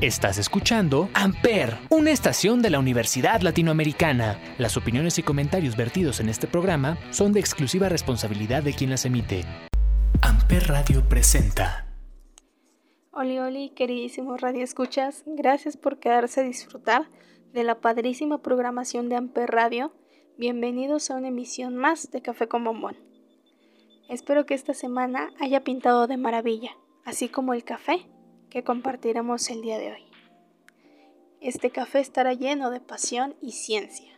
Estás escuchando Amper, una estación de la Universidad Latinoamericana. Las opiniones y comentarios vertidos en este programa son de exclusiva responsabilidad de quien las emite. Amper Radio presenta. Oli, oli, queridísimos Radio Escuchas, gracias por quedarse a disfrutar de la padrísima programación de Amper Radio. Bienvenidos a una emisión más de Café con Bombón. Espero que esta semana haya pintado de maravilla, así como el café que compartiremos el día de hoy. Este café estará lleno de pasión y ciencia.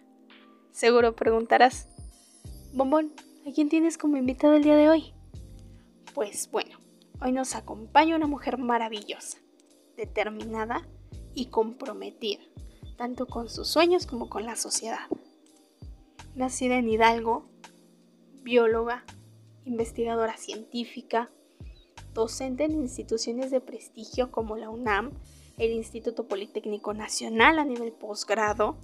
Seguro preguntarás, Bombón, ¿a quién tienes como invitado el día de hoy? Pues bueno, hoy nos acompaña una mujer maravillosa, determinada y comprometida, tanto con sus sueños como con la sociedad. Nacida en Hidalgo, bióloga, investigadora científica, docente en instituciones de prestigio como la UNAM, el Instituto Politécnico Nacional a nivel posgrado,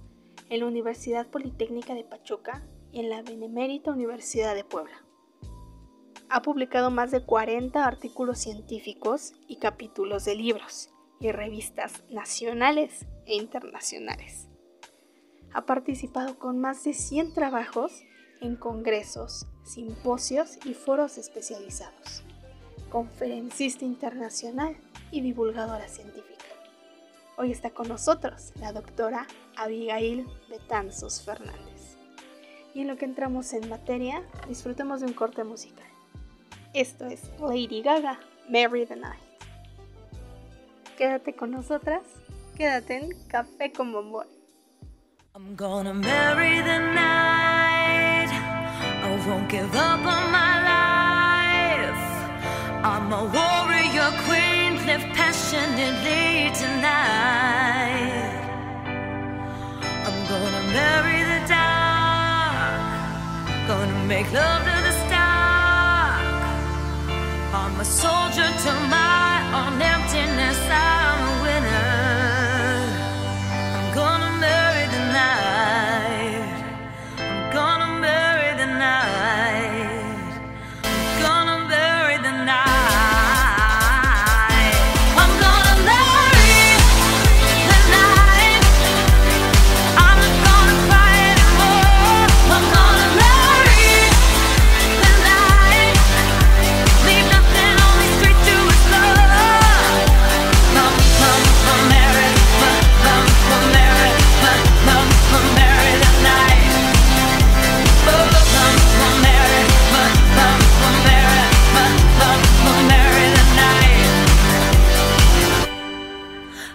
en la Universidad Politécnica de Pachuca y en la Benemérita Universidad de Puebla. Ha publicado más de 40 artículos científicos y capítulos de libros y revistas nacionales e internacionales. Ha participado con más de 100 trabajos en congresos, simposios y foros especializados conferencista internacional y divulgadora científica. Hoy está con nosotros la doctora Abigail Betanzos Fernández. Y en lo que entramos en materia, disfrutemos de un corte musical. Esto es Lady Gaga, Marry the Night. Quédate con nosotras, quédate en Café con Bombón. I'm gonna marry the night. I'm a warrior queen, live passionately tonight. I'm gonna marry the dark, gonna make love to the stark. I'm a soldier to my own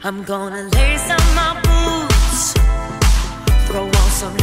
I'm gonna lace up my boots, throw on some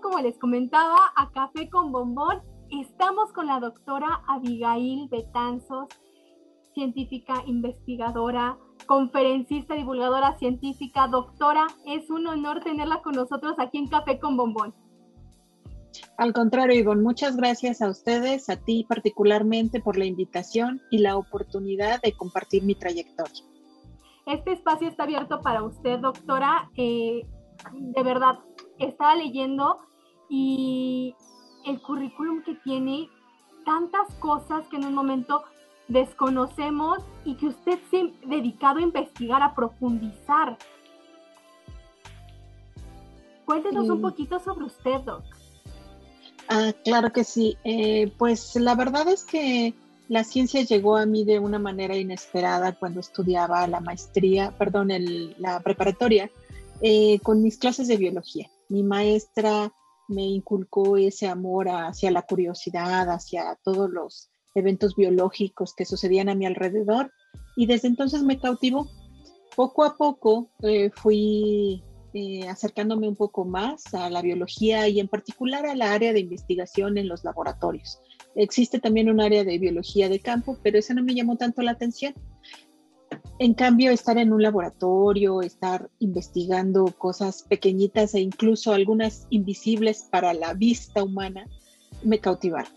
como les comentaba a Café con Bombón. Estamos con la doctora Abigail Betanzos, científica investigadora, conferencista, divulgadora científica, doctora. Es un honor tenerla con nosotros aquí en Café con Bombón. Al contrario, Ivonne, muchas gracias a ustedes, a ti particularmente por la invitación y la oportunidad de compartir mi trayectoria. Este espacio está abierto para usted, doctora. Eh, de verdad, estaba leyendo y el currículum que tiene, tantas cosas que en un momento desconocemos y que usted se ha dedicado a investigar, a profundizar. Cuéntenos un poquito sobre usted, Doc. Ah, claro que sí. Eh, pues la verdad es que la ciencia llegó a mí de una manera inesperada cuando estudiaba la maestría, perdón, la preparatoria. Eh, con mis clases de biología. Mi maestra me inculcó ese amor hacia la curiosidad, hacia todos los eventos biológicos que sucedían a mi alrededor y desde entonces me cautivó. Poco a poco eh, fui eh, acercándome un poco más a la biología y en particular a la área de investigación en los laboratorios. Existe también un área de biología de campo, pero esa no me llamó tanto la atención. En cambio, estar en un laboratorio, estar investigando cosas pequeñitas e incluso algunas invisibles para la vista humana, me cautivaron.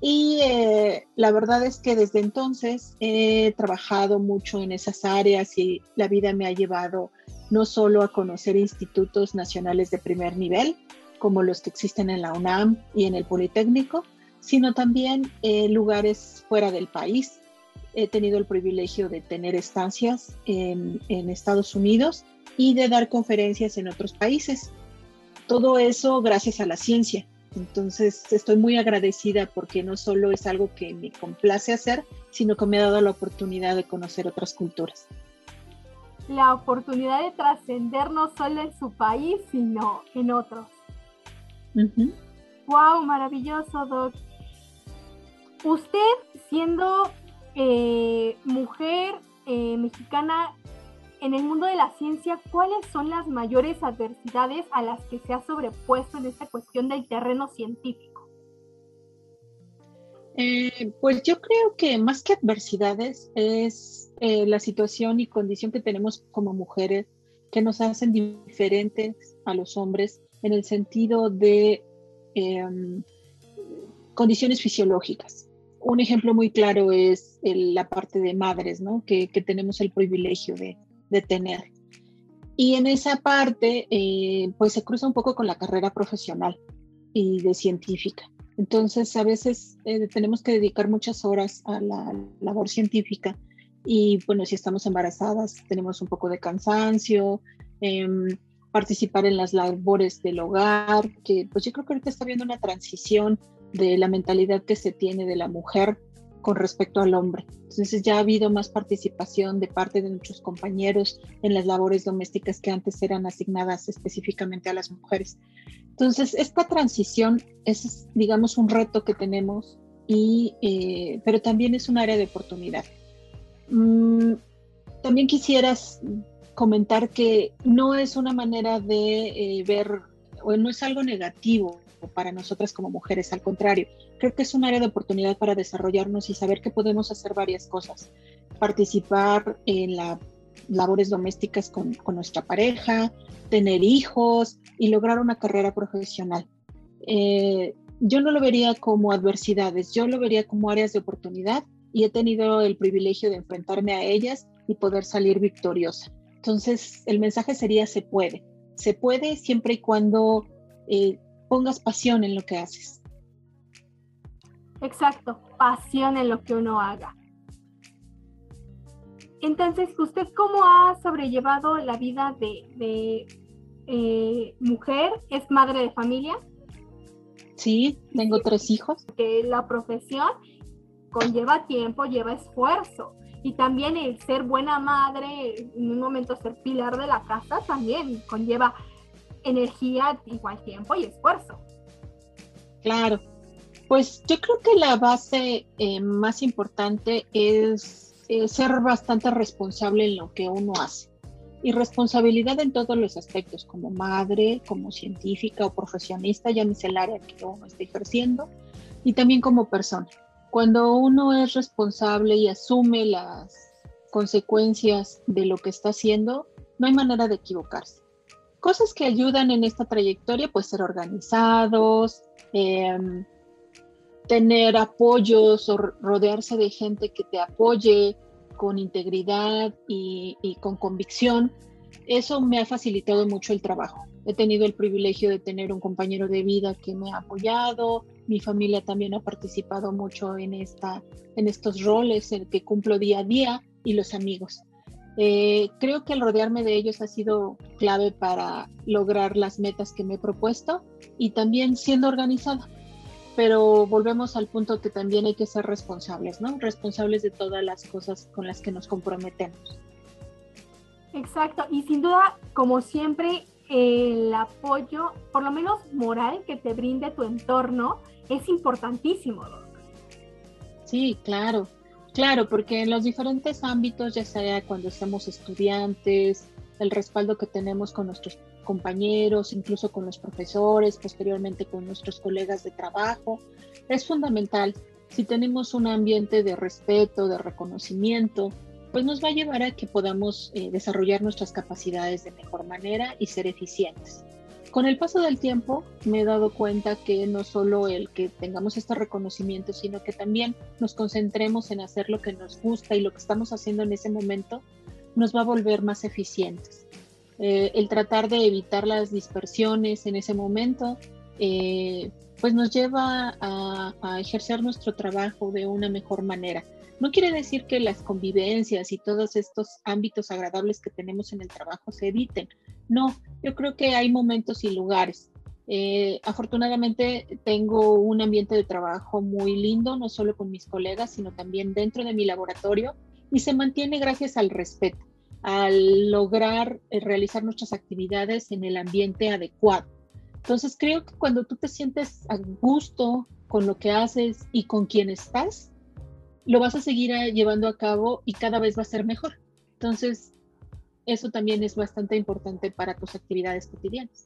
Y eh, la verdad es que desde entonces he trabajado mucho en esas áreas y la vida me ha llevado no solo a conocer institutos nacionales de primer nivel, como los que existen en la UNAM y en el Politécnico, sino también eh, lugares fuera del país, he tenido el privilegio de tener estancias en, Estados Unidos y de dar conferencias en otros países. Todo eso gracias a la ciencia. Entonces estoy muy agradecida porque no solo es algo que me complace hacer, sino que me ha dado la oportunidad de conocer otras culturas. La oportunidad de trascender no solo en su país, sino en otros. ¡Wow! Maravilloso, Doc. Usted, siendo eh, mujer eh, mexicana en el mundo de la ciencia, ¿cuáles son las mayores adversidades a las que se ha sobrepuesto en esta cuestión del terreno científico? Eh, pues yo creo que más que adversidades es la situación y condición que tenemos como mujeres que nos hacen diferentes a los hombres en el sentido de em, condiciones fisiológicas un ejemplo muy claro es la parte de madres, ¿no? Que, tenemos el privilegio de, tener. Y en esa parte, eh, pues se cruza un poco con la carrera profesional y de científica. Entonces, a veces eh, tenemos que dedicar muchas horas a la labor científica y, bueno, si estamos embarazadas, tenemos un poco de cansancio, em, participar en las labores del hogar, que pues yo creo que ahorita está habiendo una transición de la mentalidad que se tiene de la mujer con respecto al hombre. Entonces ya ha habido más participación de parte de nuestros compañeros en las labores domésticas que antes eran asignadas específicamente a las mujeres. Entonces esta transición es, digamos, un reto que tenemos, y, eh, pero también es un área de oportunidad. Mm, también quisieras comentar que no es una manera de eh, ver, o no es algo negativo para nosotras como mujeres, al contrario, creo que es un área de oportunidad para desarrollarnos y saber que podemos hacer varias cosas, participar en las labores domésticas con, nuestra pareja, tener hijos y lograr una carrera profesional. Eh, yo no lo vería como adversidades, yo lo vería como áreas de oportunidad y he tenido el privilegio de enfrentarme a ellas y poder salir victoriosa. Entonces, el mensaje sería se puede. Se puede siempre y cuando eh, pongas pasión en lo que haces. Exacto, pasión en lo que uno haga. Entonces, ¿usted cómo ha sobrellevado la vida de, eh, mujer? ¿Es madre de familia? Sí, tengo tres hijos. Que la profesión conlleva tiempo, lleva esfuerzo. Y también el ser buena madre, en un momento ser pilar de la casa, también conlleva energía, igual tiempo y esfuerzo. Claro, pues yo creo que la base eh, más importante es ser bastante responsable en lo que uno hace. y responsabilidad en todos los aspectos, como madre, como científica o profesionista, ya es el área que uno está ejerciendo, y también como persona. Cuando uno es responsable y asume las consecuencias de lo que está haciendo, no hay manera de equivocarse. Cosas que ayudan en esta trayectoria, pues ser organizados, Eh, creo que el rodearme de ellos ha sido clave para lograr las metas que me he propuesto y también siendo organizada. Pero volvemos al punto que también hay que ser responsables, ¿no? Responsables de todas las cosas con las que nos comprometemos. Exacto, y sin duda, como siempre, el apoyo, por lo menos moral, que te brinde tu entorno es importantísimo, Sí, claro, claro, porque en los diferentes ámbitos, ya sea cuando somos estudiantes, el respaldo que tenemos con nuestros compañeros, incluso con los profesores, posteriormente con nuestros colegas de trabajo, es fundamental. Si tenemos un ambiente de respeto, de reconocimiento, pues nos va a llevar a que podamos eh, desarrollar nuestras capacidades de mejor manera y ser eficientes. Con el paso del tiempo me he dado cuenta que no solo el que tengamos este reconocimiento, sino que también nos concentremos en hacer lo que nos gusta y lo que estamos haciendo en ese momento nos va a volver más eficientes. Eh, el tratar de evitar las dispersiones en ese momento, eh, pues nos lleva a ejercer nuestro trabajo de una mejor manera. No quiere decir que las convivencias y todos estos ámbitos agradables que tenemos en el trabajo se eviten. No, yo creo que hay momentos y lugares. Eh, afortunadamente tengo un ambiente de trabajo muy lindo, no solo con mis colegas, sino también dentro de mi laboratorio y se mantiene gracias al respeto, al lograr eh, realizar nuestras actividades en el ambiente adecuado. Entonces creo que cuando tú te sientes a gusto con lo que haces y con quien estás, lo vas a seguir eh, llevando a cabo y cada vez va a ser mejor. Entonces, eso también es bastante importante para tus actividades cotidianas.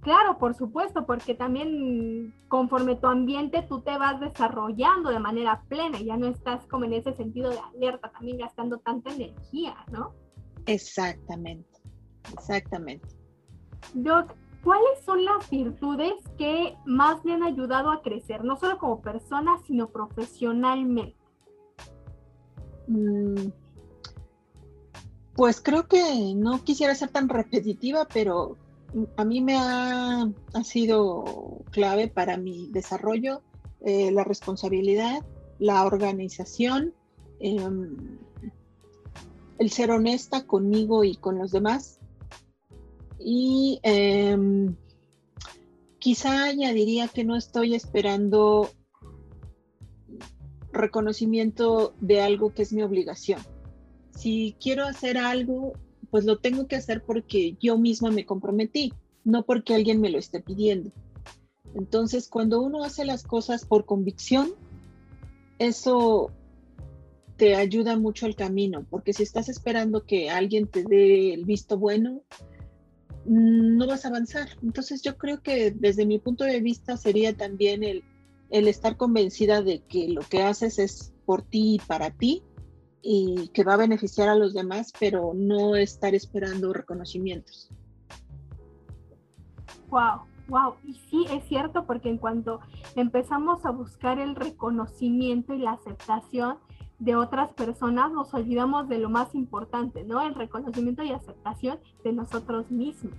Claro, por supuesto, porque también conforme tu ambiente tú te vas desarrollando de manera plena, ya no estás como en ese sentido de alerta, también gastando tanta energía, ¿no? Exactamente, exactamente. Doc, ¿cuáles son las virtudes que más le han ayudado a crecer, no solo como persona, sino profesionalmente? Mm, pues creo que no quisiera ser tan repetitiva, pero a mí me ha, sido clave para mi desarrollo eh, la responsabilidad, la organización, em, el ser honesta conmigo y con los demás. Y em, quizá añadiría que no estoy esperando reconocimiento de algo que es mi obligación. Si quiero hacer algo, pues lo tengo que hacer porque yo misma me comprometí, no porque alguien me lo esté pidiendo. Entonces, cuando uno hace las cosas por convicción, eso te ayuda mucho al camino, porque si estás esperando que alguien te dé el visto bueno, no vas a avanzar. Entonces yo creo que desde mi punto de vista sería también el el estar convencida de que lo que haces es por ti y para ti y que va a beneficiar a los demás, pero no estar esperando reconocimientos. Wow, wow, y sí es cierto porque en cuanto empezamos a buscar el reconocimiento y la aceptación de otras personas, nos olvidamos de lo más importante, ¿no? El reconocimiento y aceptación de nosotros mismos.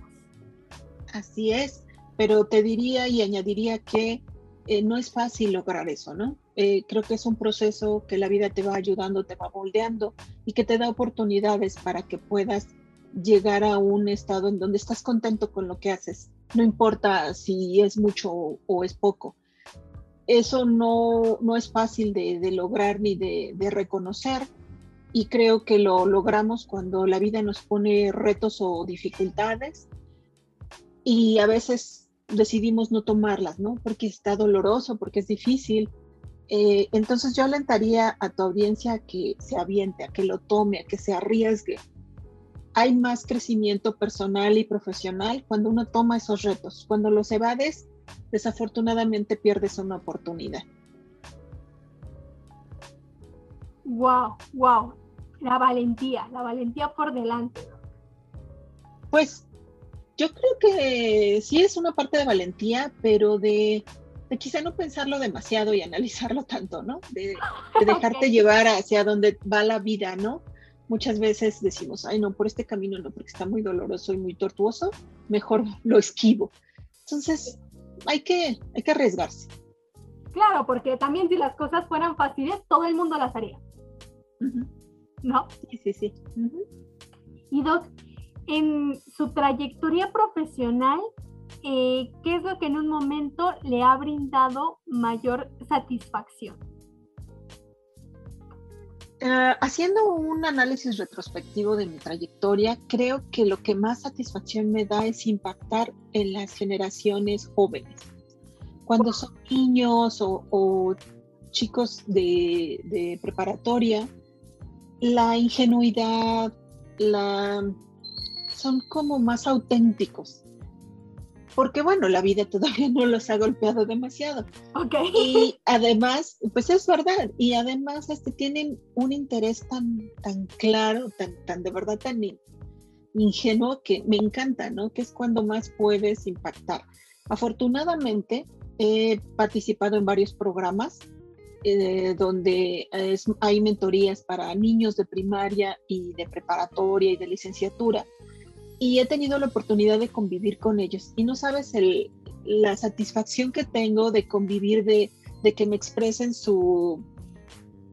Así es, pero te diría y añadiría que eh, no es fácil lograr eso, ¿no? Eh, creo que es un proceso que la vida te va ayudando, te va moldeando y que te da oportunidades para que puedas llegar a un estado en donde estás contento con lo que haces, no importa si es mucho o, es poco. Eso no, no es fácil de, de lograr ni de, de reconocer y creo que lo logramos cuando la vida nos pone retos o dificultades y a veces decidimos no tomarlas, ¿no? Porque está doloroso, porque es difícil. Eh, entonces yo alentaría a tu audiencia a que se aviente, a que lo tome, a que se arriesgue, hay más crecimiento personal y profesional cuando uno toma esos retos. Cuando los evades, desafortunadamente pierdes una oportunidad. Wow, wow. La valentía, la valentía por delante. Pues yo creo que sí es una parte de valentía, pero de, quizá no pensarlo demasiado y analizarlo tanto, ¿no? De, dejarte llevar hacia donde va la vida, ¿no? Muchas veces decimos, ay, no, por este camino no, porque está muy doloroso y muy tortuoso, mejor lo esquivo. Entonces, hay que, hay que arriesgarse. Claro, porque también si las cosas fueran fáciles, todo el mundo las haría. ¿No? Sí, sí, sí. Y Doc, en su trayectoria profesional, eh, ¿qué es lo que en un momento le ha brindado mayor satisfacción? Eh, haciendo un análisis retrospectivo de mi trayectoria, creo que lo que más satisfacción me da es impactar en las generaciones jóvenes. Cuando son niños o, chicos de preparatoria, la ingenuidad, la son como más auténticos. Porque bueno, la vida todavía no los ha golpeado demasiado. Okay. Y además, pues es verdad, y además este, tienen un interés tan, tan claro, tan, tan de verdad tan ingenuo que me encanta, ¿no? Que es cuando más puedes impactar. Afortunadamente, he participado en varios programas eh, donde hay mentorías para niños de primaria y de preparatoria y de licenciatura y he tenido la oportunidad de convivir con ellos. Y no sabes la satisfacción que tengo de convivir, de, de que me expresen su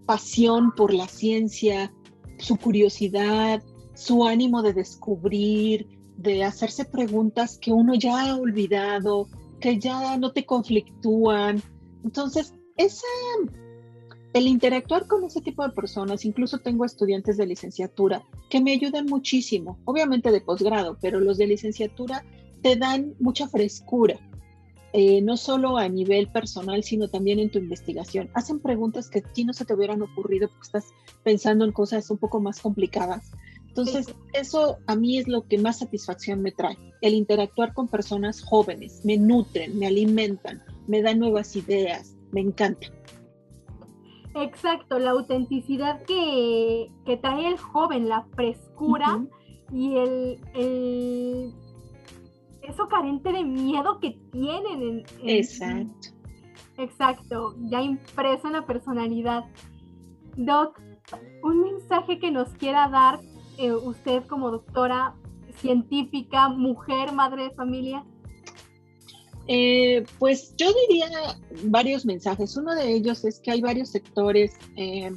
pasión por la ciencia, su curiosidad, su ánimo de descubrir, de hacerse preguntas que uno ya ha olvidado, que ya no te conflictúan. Entonces, esa el interactuar con ese tipo de personas, incluso tengo estudiantes de licenciatura que me ayudan muchísimo, obviamente de posgrado, pero los de licenciatura te dan mucha frescura, eh, no solo a nivel personal, sino también en tu investigación. Hacen preguntas que a ti no se te hubieran ocurrido porque estás pensando en cosas un poco más complicadas. Entonces, eso a mí es lo que más satisfacción me trae, el interactuar con personas jóvenes, me nutren, me alimentan, me dan nuevas ideas, me encanta. Exacto, la autenticidad que, trae el joven, la frescura y el, eso carente de miedo que tienen. Exacto. Exacto, ya impreso en la personalidad. Doc, un mensaje que nos quiera dar eh, usted como doctora científica, mujer, madre de familia. Eh, pues yo diría varios mensajes. Uno de ellos es que hay varios sectores eh,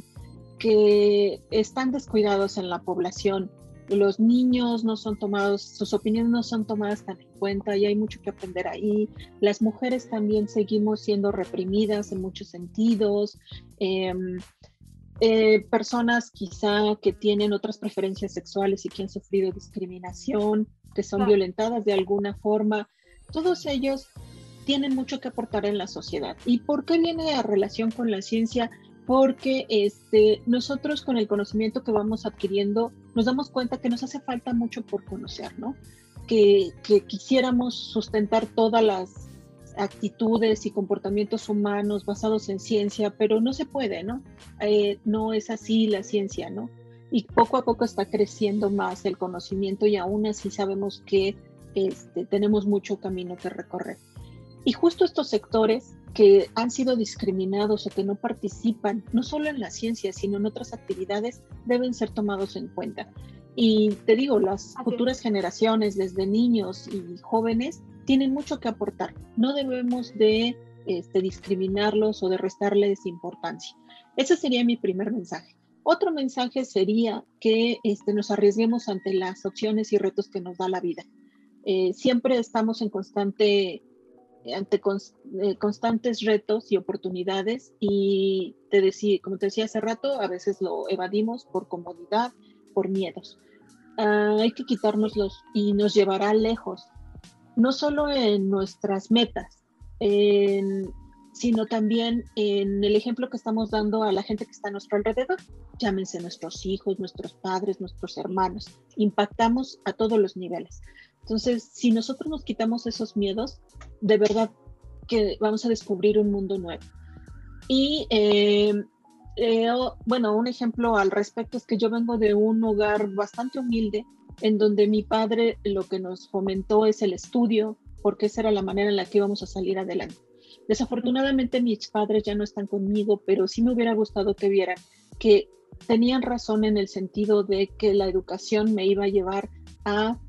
que están descuidados en la población. Los niños no son tomados, sus opiniones no son tomadas tan en cuenta y hay mucho que aprender ahí. Las mujeres también seguimos siendo reprimidas en muchos sentidos. Eh, personas quizá que tienen otras preferencias sexuales y que han sufrido discriminación, que son violentadas de alguna forma todos ellos tienen mucho que aportar en la sociedad. ¿Y por qué viene a relación con la ciencia? Porque este, nosotros con el conocimiento que vamos adquiriendo nos damos cuenta que nos hace falta mucho por conocer, ¿no? Que, quisiéramos sustentar todas las actitudes y comportamientos humanos basados en ciencia, pero no se puede, ¿no? Eh, no es así la ciencia, ¿no? Y poco a poco está creciendo más el conocimiento y aún así sabemos que este, tenemos mucho camino que recorrer. Y justo estos sectores que han sido discriminados o que no participan, no solo en la ciencia, sino en otras actividades, deben ser tomados en cuenta. Y te digo, las futuras generaciones, desde niños y jóvenes, tienen mucho que aportar. No debemos de este, discriminarlos o de restarles importancia. Ese sería mi primer mensaje. Otro mensaje sería que este, nos arriesguemos ante las opciones y retos que nos da la vida. Eh, siempre estamos en constante, ante eh, constantes retos y oportunidades y te decía, como te decía hace rato, a veces lo evadimos por comodidad, por miedos. Ah, hay que quitárnoslos y nos llevará lejos, no solo en nuestras metas, sino también en el ejemplo que estamos dando a la gente que está a nuestro alrededor. Llámense nuestros hijos, nuestros padres, nuestros hermanos. Impactamos a todos los niveles. Entonces, si nosotros nos quitamos esos miedos, de verdad que vamos a descubrir un mundo nuevo. Y eh, eh, bueno, un ejemplo al respecto es que yo vengo de un hogar bastante humilde, en donde mi padre lo que nos fomentó es el estudio, porque esa era la manera en la que íbamos a salir adelante. Desafortunadamente mis padres ya no están conmigo, pero sí me hubiera gustado que vieran que tenían razón en el sentido de que la educación me iba a llevar a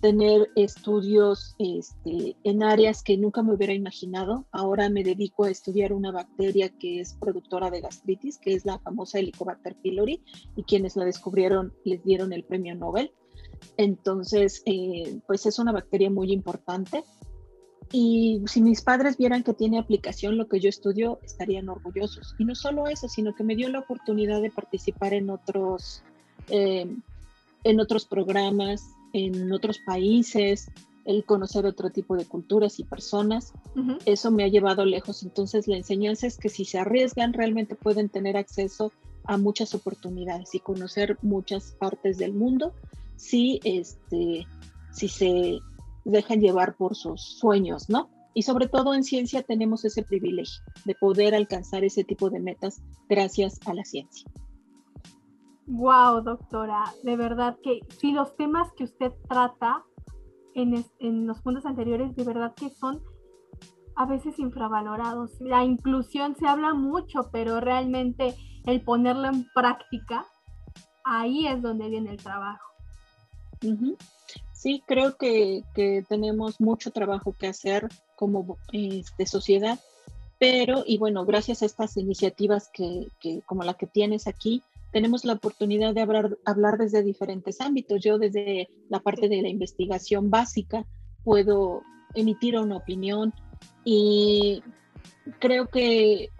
tener estudios este, en áreas que nunca me hubiera imaginado. Ahora me dedico a estudiar una bacteria que es productora de gastritis, que es la famosa Helicobacter pylori, y quienes la descubrieron les dieron el premio Nobel. Entonces, eh, pues es una bacteria muy importante y si mis padres vieran que tiene aplicación lo que yo estudio, estarían orgullosos. Y no solo eso, sino que me dio la oportunidad de participar en otros, eh, en otros programas, en otros países, el conocer otro tipo de culturas y personas. Eso me ha llevado lejos. Entonces la enseñanza es que si se arriesgan, realmente pueden tener acceso a muchas oportunidades y conocer muchas partes del mundo si, este, si se dejan llevar por sus sueños, ¿no? Y sobre todo en ciencia tenemos ese privilegio de poder alcanzar ese tipo de metas gracias a la ciencia. Wow, doctora, de verdad que si los temas que usted trata en, en los puntos anteriores, de verdad que son a veces infravalorados. La inclusión se habla mucho, pero realmente el ponerlo en práctica, ahí es donde viene el trabajo. Sí, creo que, tenemos mucho trabajo que hacer como este, sociedad, pero, y bueno, gracias a estas iniciativas que, como la que tienes aquí, tenemos la oportunidad de hablar, hablar desde diferentes ámbitos. Yo desde la parte de la investigación básica puedo emitir una opinión y creo que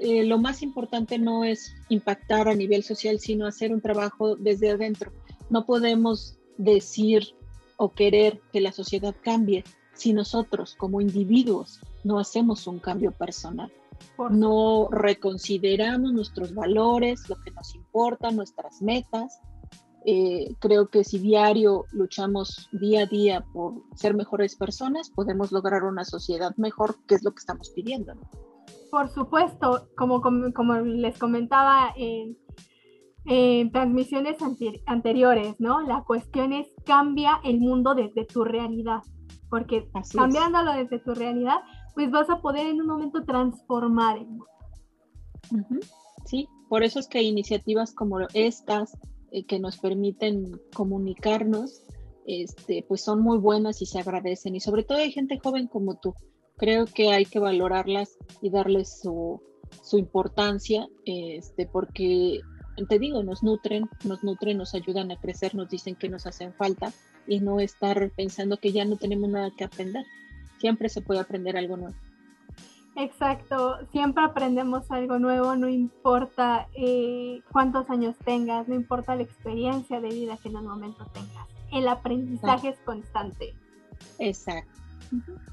eh, lo más importante no es impactar a nivel social, sino hacer un trabajo desde adentro. No podemos decir o querer que la sociedad cambie si nosotros como individuos no hacemos un cambio personal. No reconsideramos nuestros valores, lo que nos importa, nuestras metas. Eh, creo que si diario luchamos día a día por ser mejores personas, podemos lograr una sociedad mejor, que es lo que estamos pidiendo. Por supuesto, como, como, les comentaba en en transmisiones anteriores, ¿no? La cuestión es cambia el mundo desde tu realidad, porque cambiándolo desde tu realidad, pues vas a poder en un momento transformar mundo. Sí, por eso es que iniciativas como estas eh, que nos permiten comunicarnos, este, pues son muy buenas y se agradecen. Y sobre todo hay gente joven como tú. Creo que hay que valorarlas y darles su, su importancia, este, porque te digo, nos nutren, nos nutren, nos ayudan a crecer, nos dicen que nos hacen falta y no estar pensando que ya no tenemos nada que aprender. Siempre se puede aprender algo nuevo. Exacto, siempre aprendemos algo nuevo, no importa eh, cuántos años tengas, no importa la experiencia de vida que en el momento tengas. El aprendizaje es constante. Exacto.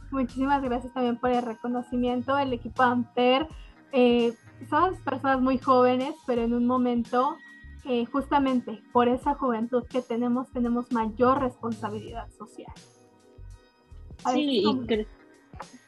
Muchísimas gracias también por el reconocimiento. El equipo Amper eh, somos personas muy jóvenes, pero en un momento, eh, justamente por esa juventud que tenemos, tenemos mayor responsabilidad social. Sí,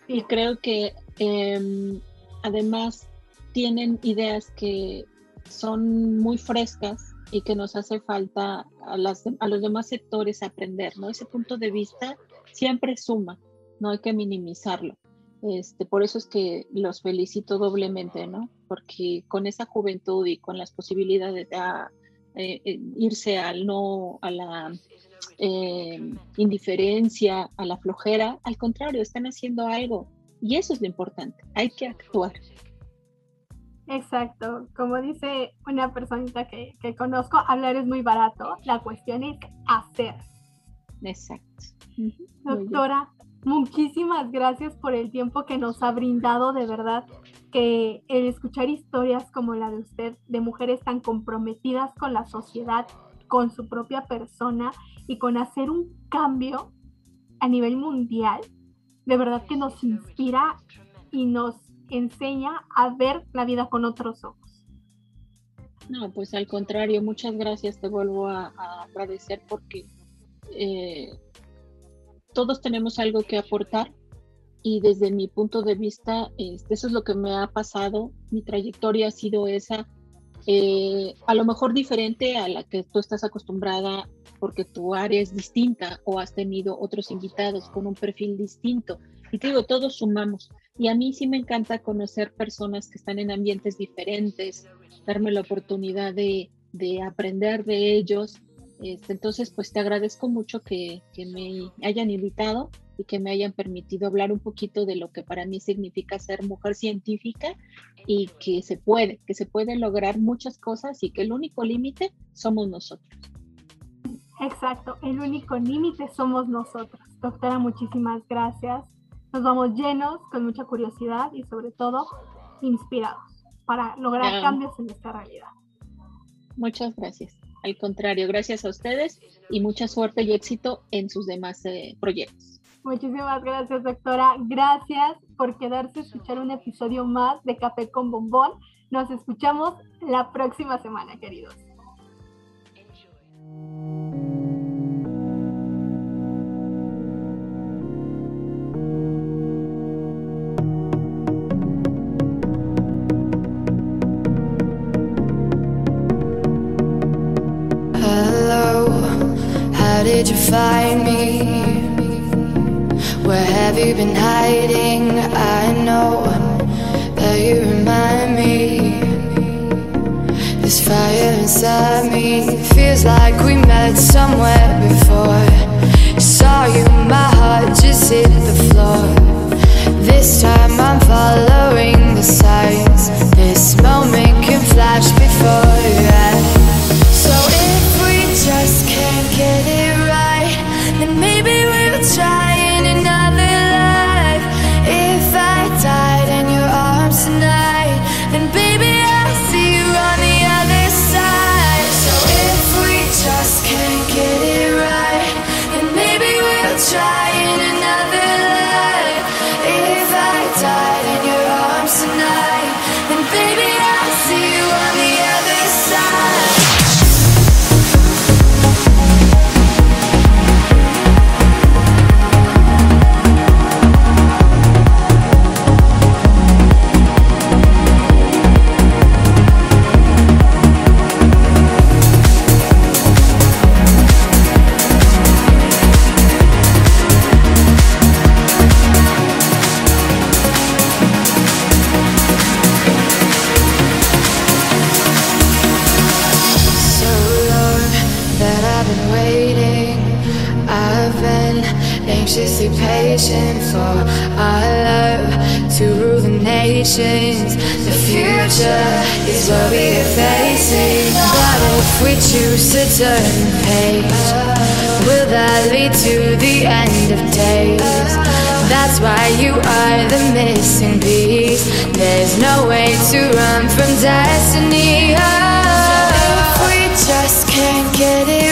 y, creo que em, además tienen ideas que son muy frescas y que nos hace falta a, las, a los demás sectores aprender, ¿no? Ese punto de vista siempre suma, no hay que minimizarlo. Este, por eso es que los felicito doblemente, ¿no? Porque con esa juventud y con las posibilidades de ah, eh, eh, irse al no, a la eh, indiferencia, a la flojera, al contrario, están haciendo algo. Y eso es lo importante, hay que actuar. Exacto, como dice una personita que, que conozco, hablar es muy barato, la cuestión es hacer. Exacto. Doctora, Muchísimas gracias por el tiempo que nos ha brindado, de verdad, que el escuchar historias como la de usted, de mujeres tan comprometidas con la sociedad, con su propia persona y con hacer un cambio a nivel mundial, de verdad que nos inspira y nos enseña a ver la vida con otros ojos. No, pues al contrario, muchas gracias, te vuelvo a, agradecer porque eh, todos tenemos algo que aportar y desde mi punto de vista, este, eso es lo que me ha pasado, mi trayectoria ha sido esa, eh, a lo mejor diferente a la que tú estás acostumbrada porque tu área es distinta o has tenido otros invitados con un perfil distinto. Y te digo, todos sumamos. Y a mí sí me encanta conocer personas que están en ambientes diferentes, darme la oportunidad de, de aprender de ellos. Este, entonces, pues te agradezco mucho que, que me hayan invitado y que me hayan permitido hablar un poquito de lo que para mí significa ser mujer científica y que se puede, que se puede lograr muchas cosas y que el único límite somos nosotros. Exacto, el único límite somos nosotros. Doctora, muchísimas gracias. Nos vamos llenos, con mucha curiosidad y sobre todo inspirados para lograr cambios en esta realidad. Muchas gracias. Al contrario, gracias a ustedes y mucha suerte y éxito en sus demás eh, proyectos. Muchísimas gracias, doctora. Gracias por quedarse a escuchar un episodio más de Café con Bombón. Nos escuchamos la próxima semana, queridos. Hello, how did you find me? Where have you been hiding? I know that you remind me. This fire inside me feels like we met somewhere before. Saw you, my heart just hit the floor. This time I'm following the signs. This moment can flash before eyes. So if we just can't get it right, then maybe choose to turn the page, will that lead to the end of days? That's why you are the missing piece. There's no way to run from destiny. Oh, if we just can't get it